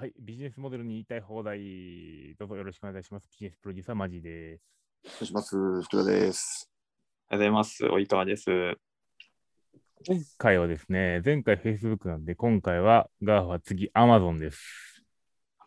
はい、ビジネスモデルに言いたい放題、どうぞよろしくお願いします。ビジネスプロデューサー、マジです。お願いします。福田です。おはようございます。及川です。今回はですね、前回 Facebook なんで、今回は GAFA、次 Amazon です。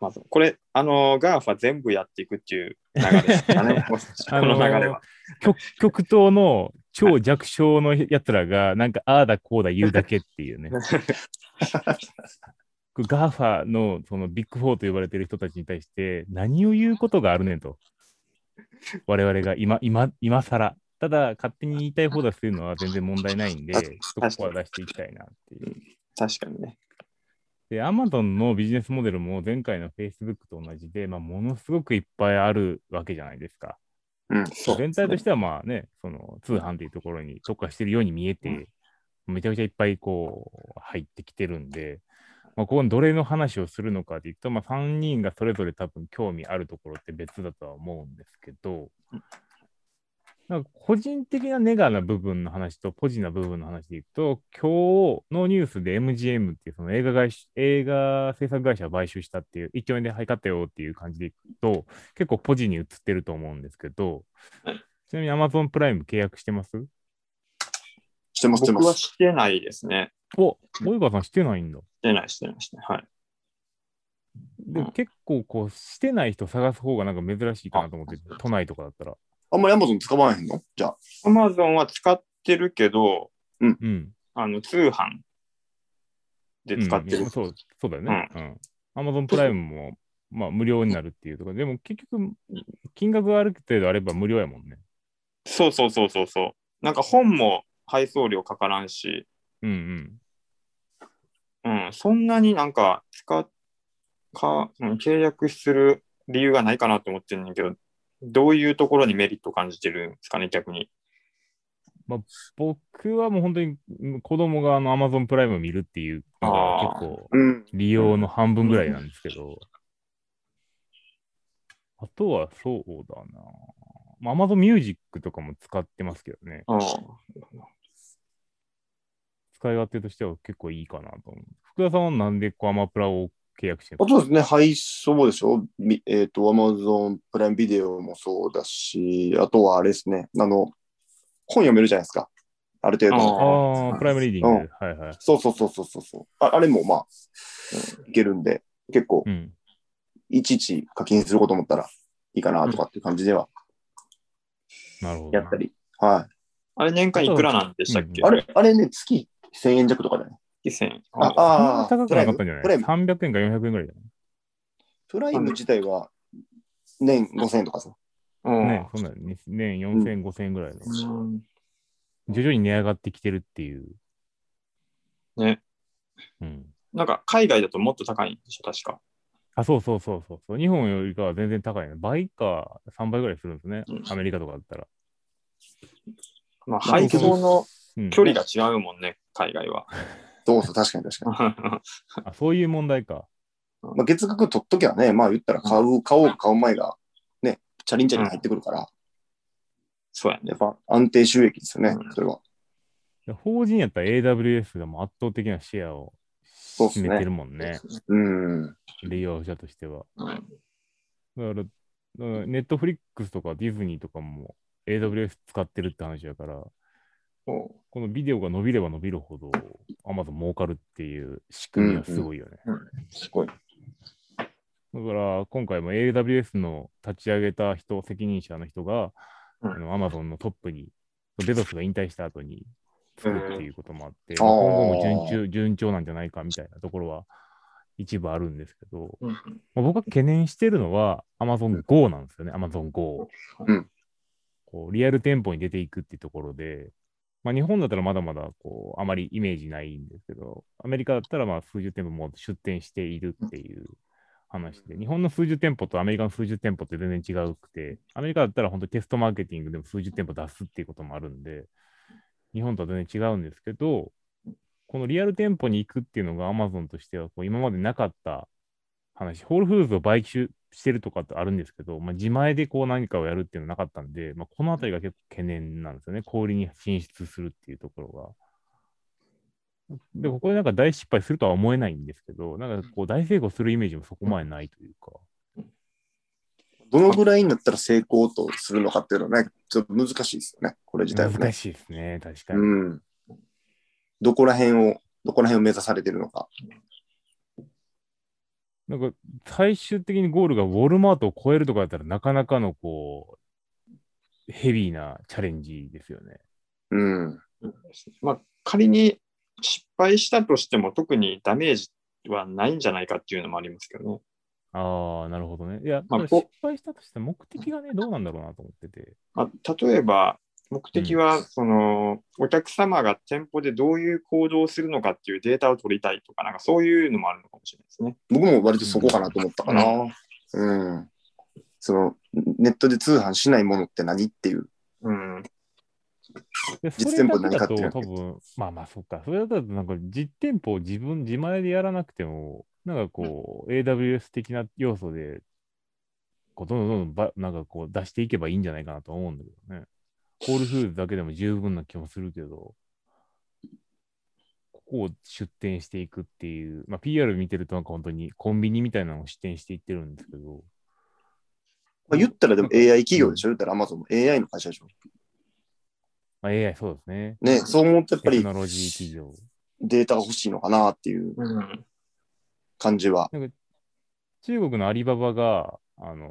まず、これ、あの、 GAFA 全部やっていくっていう流れですかね。こ あのの流れは。極極東の超弱小のやつらが、なんかああだこうだ言うだけっていうね。GAFA のそのビッグフォーと呼ばれている人たちに対して、何を言うことがあるねんと。我々が今、今、今更。ただ、勝手に言いたい放題するのは全然問題ないんで、そこは出していきたいなっていう。確かにね。で、Amazon のビジネスモデルも前回の Facebook と同じで、まあ、ものすごくいっぱいあるわけじゃないですか。うん。そう全体としてはまあね、その通販というところに特化してるように見えて、めちゃくちゃいっぱいこう入ってきてるんで、まあ、ここどれの話をするのかでいくと、まあ、3人がそれぞれ多分興味あるところって別だとは思うんですけど、なんか個人的なネガな部分の話とポジな部分の話でいくと、今日のニュースで MGM っていうその映画会社映画制作会社を買収したっていう、1兆円ではい買ったよっていう感じでいくと、結構ポジに移ってると思うんですけど、ちなみに Amazon プライム契約してます？してます、して僕ます。はしてないですね。お、及川さんしてないんだ。してない、してない、してない。はい。で、うん結構こう、してない人探す方がなんか珍しいかなと思って、都内とかだったら。あんまり Amazon 使わへんの？じゃあ。Amazon は使ってるけど、うん。あの、通販で使ってる。うんそう、そうだよね。うん。Amazon プライムも、まあ、無料になるっていうところでも結局、金額がある程度あれば無料やもんね。そうそうそうそうそう。なんか本も配送料かからんし、うんうん。うん、そんなになんか使っか、うん契約する理由がないかなと思ってるんだけど、どういうところにメリットを感じてるんですかね、逆に。僕はもう本当にうん子供があの Amazon プライムを見るっていうのがあー結構うん。利用の半分ぐらいなんですけど、あとはそうだな。まあ Amazon Music とかも使ってますけどね。あ使い勝手としては結構いいかなと思う。福田さんはなんでこうアマプラを契約してるあとですね、配送でしょみえっ、と、Amazon プライムビデオもそうだし、あとはあれですね、あの、本読めるじゃないですか。ある程度の。ああ、プライムリーディング。はいはい。そうそうそうそうそうそうあ。あれもまあ、いけるんで、結構、うん。いちいち課金すること思ったらいいかなとかっていう感じではなるほどな。やったり。はい。あれ年間いくらなんでしたっけ、うんあれ、あれね、月1000円弱とかだね。1000円。ああ高くなかったんじゃない？プライム ?300 円か400円ぐらいだよプライム自体は年5000円とかさ。うんね。そんなのね年4000円、5000円ぐらいの。うん徐々に値上がってきてるっていう。ね。うん。なんか海外だともっと高いんでしょ、確か。あ、そうそうそうそうそう。日本よりかは全然高いね。倍か3倍ぐらいするんですね。うんアメリカとかだったら。まあ、配送のうん、距離が違うもんね、海外は。そうそう、確かに確かに。あそういう問題か。まあ、月額取っときゃね、まあ言ったら買う、買おうか買う前が、ね、チャリンチャリン入ってくるから、そうやね。やっぱ安定収益ですよねう、んそれは。で法人やったら AWS がもう圧倒的なシェアをそう占めてるもんね。うん。利用者としては。うんだから、だからネットフリックスとかディズニーとかも AWS 使ってるって話だから、そこのビデオが伸びれば伸びるほど Amazon 儲かるっていう仕組みはすごいよね。ううん。すごい。だから今回も AWS の立ち上げた人、責任者の人が、うん。あの Amazon のトップに、ベゾスが引退した後に作るっていうこともあって、今後も順調順調なんじゃないかみたいなところは一部あるんですけど、うん。まあ、僕が懸念してるのは Amazon Go なんですよね、Amazon Go。うん。こうリアル店舗に出ていくっていうところで、まあ、日本だったらまだまだこうあまりイメージないんですけど、アメリカだったらまあ数十店舗も出店しているっていう話で、日本の数十店舗とアメリカの数十店舗って全然違うくて、アメリカだったら本当にテストマーケティングでも数十店舗出すっていうこともあるんで、日本とは全然違うんですけど、このリアル店舗に行くっていうのが Amazon としてはこう今までなかった話、ホールフーズを買収してるとかってあるんですけど、まあ、自前でこう何かをやるっていうのはなかったんで、まあ、このあたりが結構懸念なんですよね。小売りに進出するっていうところが。で、ここでなんか大失敗するとは思えないんですけど、なんかこう大成功するイメージもそこまでないというか。どのぐらいになったら成功とするのかっていうのはね、ちょっと難しいですよね、これ自体はね難。しいですね、確かに。うん。どこら辺を、どこら辺を目指されてるのか。なんか最終的にゴールがウォルマートを超えるとかだったらなかなかのこう、ヘビーなチャレンジですよね。うん。まあ、仮に失敗したとしても特にダメージはないんじゃないかっていうのもありますけどね。ああ、なるほどね。いや、まあこ失敗したとして目的がね、どうなんだろうなと思ってて。まあ、例えば、目的は、その、お客様が店舗でどういう行動をするのかっていうデータを取りたいとか、なんかそういうのもあるのかもしれないですね。僕も割とそこかなと思ったかな。うん。その、ネットで通販しないものって何っていう。うん。で実店舗で何それだ買ってるけだと多分、まあまあそっか。それだとなんか実店舗を自分、自前でやらなくても、なんかこう、AWS 的な要素で、こうどんどんどんどんばなんかこう出していけばいいんじゃないかなと思うんだけどね。ホールフーズだけでも十分な気もするけど、ここを出店していくっていう、まあ PR 見てるとなんか本当にコンビニみたいなのを出店していってるんですけど、まあ、言ったらでも AI 企業でしょ？言ったら Amazon も AI の会社でしょ？まあ、AI そうですね。ね、そう思うとやっぱりテクノロジー企業。データが欲しいのかなっていううん。感じは。中国のアリババが、あの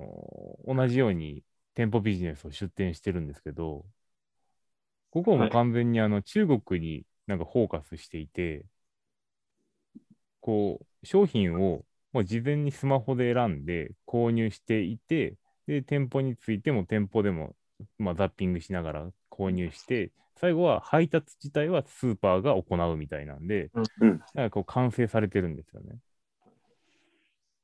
同じように店舗ビジネスを出店してるんですけど、ここはも完全にあの中国になんかフォーカスしていて、こう、商品をもう事前にスマホで選んで購入していて、で、店舗についても店舗でも、まあ、ザッピングしながら購入して、最後は配達自体はスーパーが行うみたいなんで、うん。なんかこう完成されてるんですよね。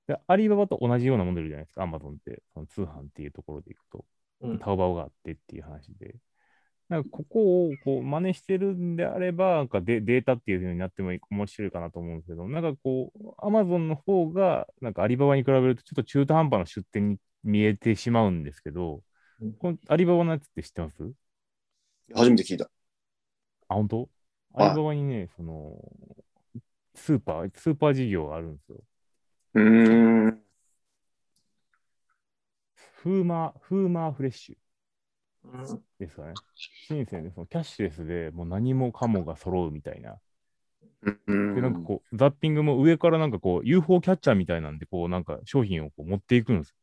でアリババと同じようなモデルじゃないですか、アマゾンって、その通販っていうところでいくと、うん。タオバオがあってっていう話で。なんかここをこう真似してるんであれば、なんかデデータっていう風になっても面白いかなと思うんですけど、なんかこう、アマゾンの方が、なんかアリババに比べるとちょっと中途半端な出店に見えてしまうんですけどうん、このアリババのやつって知ってます？初めて聞いた。あ、本当？アはいリババにね、その、スーパー、スーパー事業があるんですよ。うーん。フーマー、フーマーフレッシュうんですかね。深センでそのキャッシュレスでもう何もかもが揃うみたいな。うんで、なんかこう、ザッピングも上からなんかこう、UFO キャッチャーみたいなんで、こう、なんか商品をこう持っていくんです。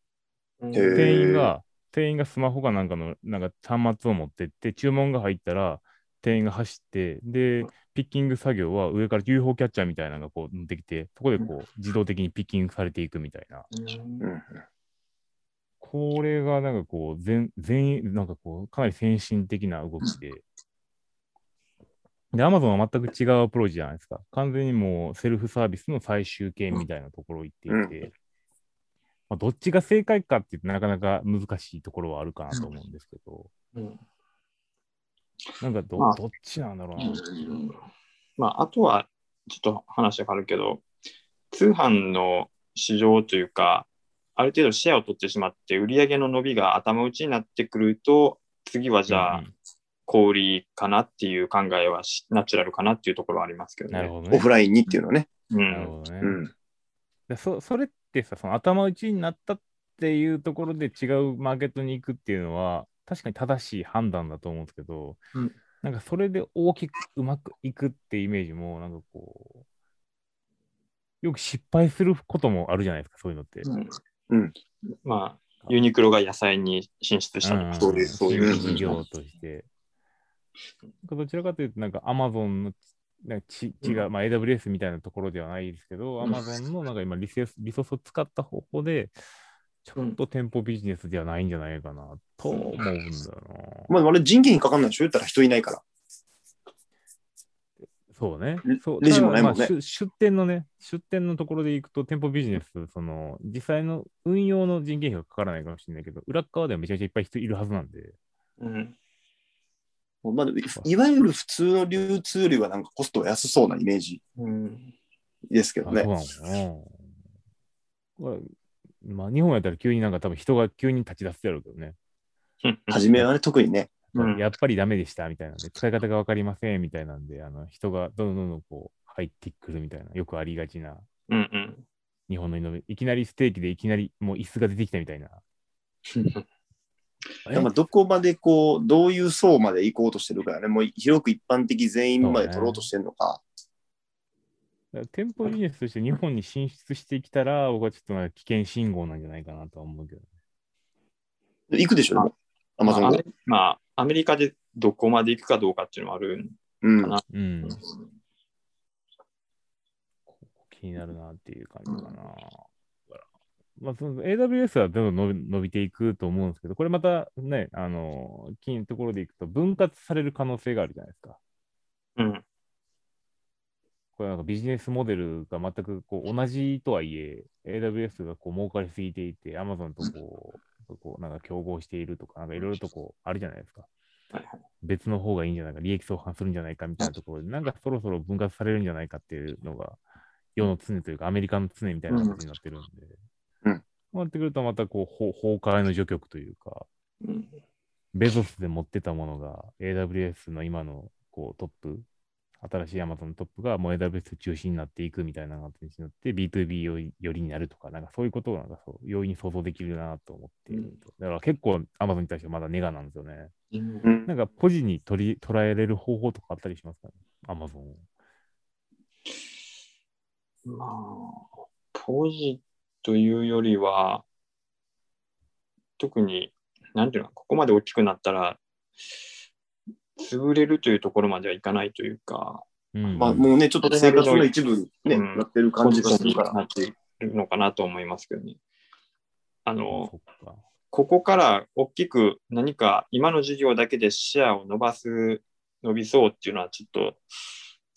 店員が、店員がスマホかなんかの、なんか端末を持ってって、注文が入ったら、店員が走って、で、ピッキング作業は上から UFO キャッチャーみたいなのがこう、できて、そこでこう、自動的にピッキングされていくみたいな。うんこれがなんかこう、全、全、なんかこう、かなり先進的な動きで。で、アマゾンは全く違うアプローチじゃないですか。完全にもうセルフサービスの最終形みたいなところを言っていて、まあ、どっちが正解かって言ってなかなか難しいところはあるかなと思うんですけど、うんなんかど,、まあどっちなんだろうな。まあ、あとは、ちょっと話が変わるけど、通販の市場というか、ある程度シェアを取ってしまって、売上の伸びが頭打ちになってくると、次はじゃあ、うん小売りかなっていう考えはしナチュラルかなっていうところはありますけどね。なるほどねオフ。ラインにっていうのはね。うん。なるほどね。うん。でそそれってさ、その頭打ちになったっていうところで違うマーケットに行くっていうのは、確かに正しい判断だと思うんですけど、うんなんかそれで大きくうまくいくってイメージも、なんかこう、よく失敗することもあるじゃないですか、そういうのって。うんうんまあ、ユニクロが野菜に進出したとか、んそういう、そういう。新規事業として。どちらかというと、なんか Amazon のなんかち違う、まあ、AWS みたいなところではないですけど、うん Amazon のなんか今リソース、リソースを使った方法で、ちょっと店舗ビジネスではないんじゃないかなと思うんだよな。まあ、あれ人件費かかんないでしょ？言ったら人いないから。そうねレ。そうレジもないもんねまあ出出店のね、出店のところで行くと、店舗ビジネス、その、実際の運用の人件費がかからないかもしれないけど、裏っ側ではめちゃめちゃいっぱい人いるはずなんで、うん。まあ、いいわゆる普通の流通よりはなんかコストが安そうなイメージうん。ですけどね。あそうなのかな。これまあ、日本やったら急になんか多分人が急に立ち出すやろうけどね。初めはね、特にね。うんやっぱりダメでしたみたいなんで、使い方がわかりませんみたいなんで、あの人がどんどんどんこう、入ってくるみたいな、よくありがちなうんうん。日本のイノベいきなりステーキでいきなりもう椅子が出てきたみたいな。どこまでこう、どういう層まで行こうとしてるかやね。もう広く一般的全員まで取ろうとしてるのか。店舗ビジネスとして日本に進出してきたら、僕はちょっと危険信号なんじゃないかなとは思うけど。行くでしょ。アマゾンがまあアメ。リカでどこまで行くかどうかっていうのはあるんうんか。なうん。ここ気になるなっていう感じかな。まあ、その AWS はどんどん伸び伸びていくと思うんですけど、これまたね、あの、金のところでいくと分割される可能性があるじゃないですか。うん。これなんかビジネスモデルが全くこう同じとはいえ、AWS がこう儲かりすぎていて、Amazon とこう、こうなんか競合しているとか、なんかいろいろとこうあるじゃないですか。別の方がいいんじゃないか、利益相反するんじゃないかみたいなところで、なんかそろそろ分割されるんじゃないかっていうのが、世の常というか、アメリカの常みたいな形になってるんで、うん。こうなってくると、またこう、ほ崩壊の除局というか、うん。ベゾスで持ってたものが AWS の今のこうトップ、新しい Amazon のトップがもう AWS 中心になっていくみたいな形になって B2B よりよりになるとか、なんかそういうことがなんかそう容易に想像できるなと思っていると。だから結構 Amazon に対してはまだネガなんですよね。うんうんなんかポジに取り捉えれる方法とかあったりしますかね ?Amazon を。まあ、ポジというよりは、特に、なんていうの、ここまで大きくなったら、潰れるというところまではいかないというか、うんまあもうね、ちょっと生活の一部に、ねうんなってる感じがするから。なっているのかなと思いますけどね。あの。ここから大きく何か今の事業だけでシェアを伸ばす、伸びそうっていうのはちょっと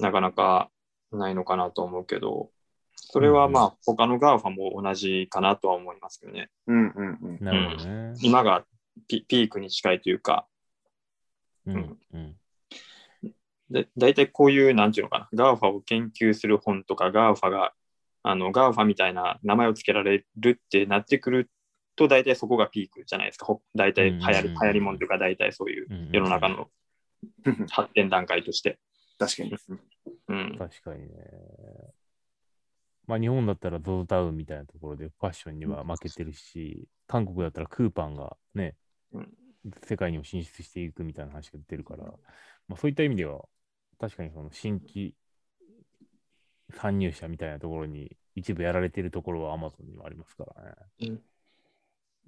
なかなかないのかなと思うけど、それはまあ他の GAFA も同じかなとは思いますけどね。うんうんうん。なるほどね。今がピピークに近いというか、うん。うん。で大体こういう、なんていうのかな、GAFA を研究する本とか GAFA が、あの GAFA みたいな名前を付けられるってなってくると、大体そこがピークじゃないですか。ほ大体流行り、うん流行りもんというか、大体そういううん世の中の発展段階として。確かに。うん。確かにね。まあ日本だったら ZOZO タウンみたいなところでファッションには負けてるし、韓国だったらクーパンがね、うん世界にも進出していくみたいな話が出てるから、まあそういった意味では、確かにその新規参入者みたいなところに一部やられてるところは Amazon にもありますからね。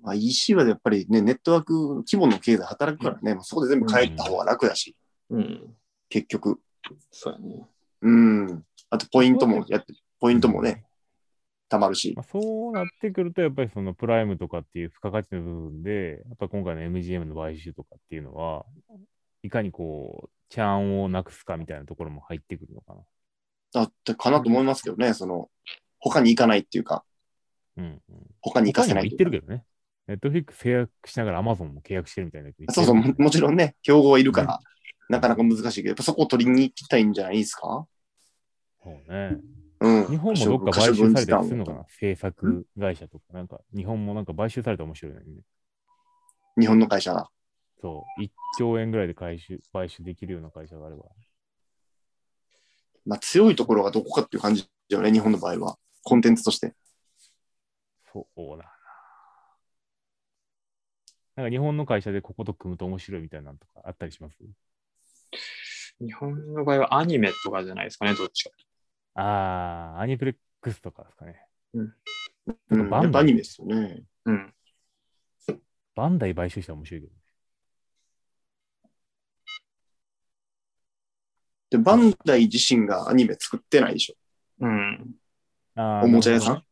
まあ EC はやっぱりね、ネットワーク規模の経済働くからね、まあ、そこで全部帰った方が楽だし、うん。結局。そうやね。うん。あとポイントもやって、ポイントもね、たまるしま。あ、そうなってくると、やっぱりそのプライムとかっていう付加価値の部分で、やっぱ今回の MGM の買収とかっていうのは、いかにこう、チャーンをなくすかみたいなところも入ってくるのかな。だってかなと思いますけどね、その、他に行かないっていうか、うん、うん。他に行かせないいうかってるけどね。ネットフリックス契約しながら Amazon も契約してるみたいな。そうそう、ももちろんね、競合はいるかうら、なかなか難しいけど、やっぱそこを取りに行きたいんじゃないですか？そうね。うん。日本もどっか買収されたりするのかな？制作会社とか。なんか、日本もなんか買収されたら面白いのにね。日本の会社が。そう。1兆円ぐらいで買収買収できるような会社があれば。まあ強いところがどこかっていう感じだよね、日本の場合は。コンテンツとして。そうだな。なんか日本の会社でここと組むと面白いみたいなのとかあったりします？日本の場合はアニメとかじゃないですかね、どっちか。ああ、アニプレックスとかですかね。うん、バンやっぱアニメですよね。うん。バンダイ買収したら面白いけどね。で、バンダイ自身がアニメ作ってないでしょ。うん。あーおもちゃ屋さん？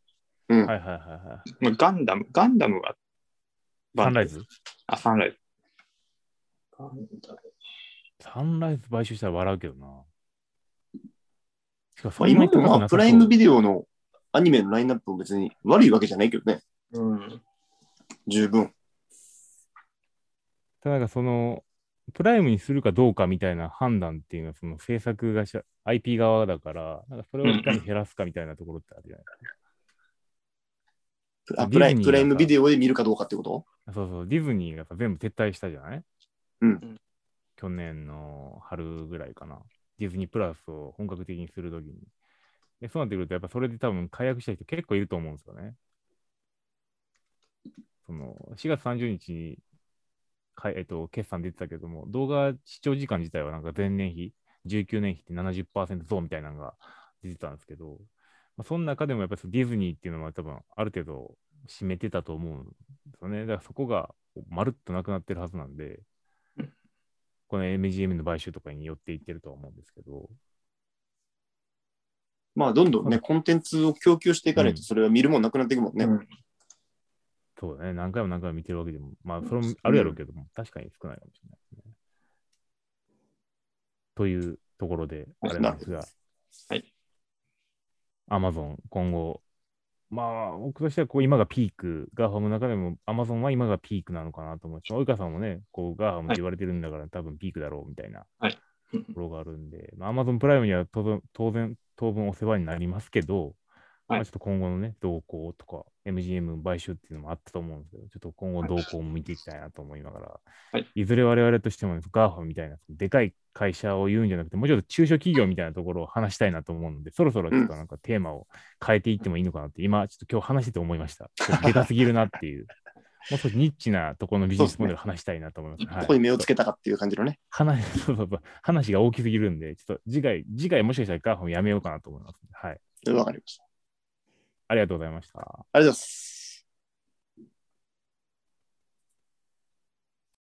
うん。はいはいはいはい。まあ、ガンダム、ガンダムが。サンライズ？あ、サンライズ。サンライズ買収したら笑うけどな。まあ、今もまあプライムビデオのアニメのラインナップも別に悪いわけじゃないけどね。うん。十分。ただなんかその、プライムにするかどうかみたいな判断っていうのは、その制作会社、IP 側だから、なんかそれをいかに減らすかみたいなところってあるじゃないですか。あプライプライムビデオで見るかどうかってこと？そうそう、ディズニーがさ全部撤退したじゃない？うん。去年の春ぐらいかな。ディズニープラスを本格的にするときに。で、そうなってくると、やっぱそれで多分解約した人結構いると思うんですよね。その、4月30日に、かえっと、決算出てたけども、動画視聴時間自体はなんか前年比、19年比って70%増みたいなのが出てたんですけど、まあ、その中でもやっぱりディズニーっていうのは多分ある程度占めてたと思うんですよね。だからそこがまるっとなくなってるはずなんで、この MGM の買収とかに寄っていってるとは思うんですけど。まあ、どんどんね、コンテンツを供給していかないと、それは見るもんなくなっていくもんね。うんそうだね。何回も何回も見てるわけでも、まあ、それもあるやろうけども、確かに少ないかもしれないですね。というところで、あれなんですが、はい。アマゾン、今後、まあ、僕としてはこう今がピーク、 GAFAM の中でもアマゾンは今がピークなのかなと思って、及川さんもね、こう GAFAM って言われてるんだから、多分ピークだろうみたいなはい。ところがあるんで、まあ、アマゾンプライムには当然、当然、当分お世話になりますけど、まあ、ちょっと今後のね、動向とか、MGM 買収っていうのもあったと思うんですけど、ちょっと今後動向も見ていきたいなと思いながら、はいいずれ我々としても、 GAFAM みたいな、でかい会社を言うんじゃなくて、もうちょっと中小企業みたいなところを話したいなと思うので、そろそろちょっとなんかテーマを変えていってもいいのかなって、今、ちょっと今日話してて思いました。でかすぎるなっていう。もう少しニッチなところのビジネスモデル話したいなと思います。はいここに目をつけたかっていう感じのね。話そうそうそう話が大きすぎるんで、ちょっと次回、次回もしかしたら GAFAM やめようかなと思います。はい。わかりました。ありがとうございました。ありがとうございます。